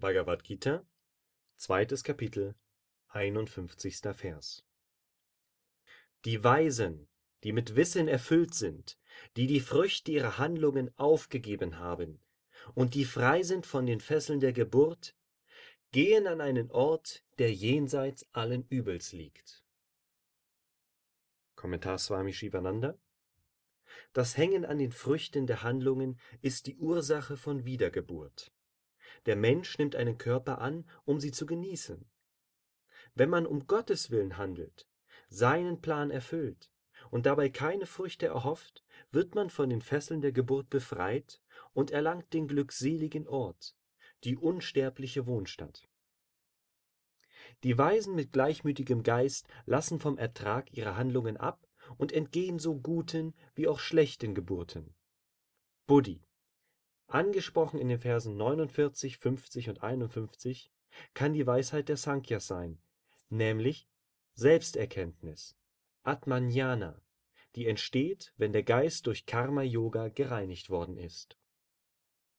Bhagavad Gita, zweites Kapitel, 51. Vers. Die Weisen, die mit Wissen erfüllt sind, die die Früchte ihrer Handlungen aufgegeben haben und die frei sind von den Fesseln der Geburt, gehen an einen Ort, der jenseits allen Übels liegt. Kommentar Swami Shivananda Das Hängen an den Früchten der Handlungen ist die Ursache von Wiedergeburt. Der Mensch nimmt einen Körper an, um sie zu genießen. Wenn man um Gottes willen handelt, seinen Plan erfüllt und dabei keine Früchte erhofft, wird man von den Fesseln der Geburt befreit und erlangt den glückseligen Ort, die unsterbliche Wohnstatt. Die Weisen mit gleichmütigem Geist lassen vom Ertrag ihrer Handlungen ab und entgehen so guten wie auch schlechten Geburten. Buddhi Angesprochen in den Versen 49, 50 und 51 kann die Weisheit der Sankhyas sein, nämlich Selbsterkenntnis, Atmanjnana, die entsteht, wenn der Geist durch Karma Yoga gereinigt worden ist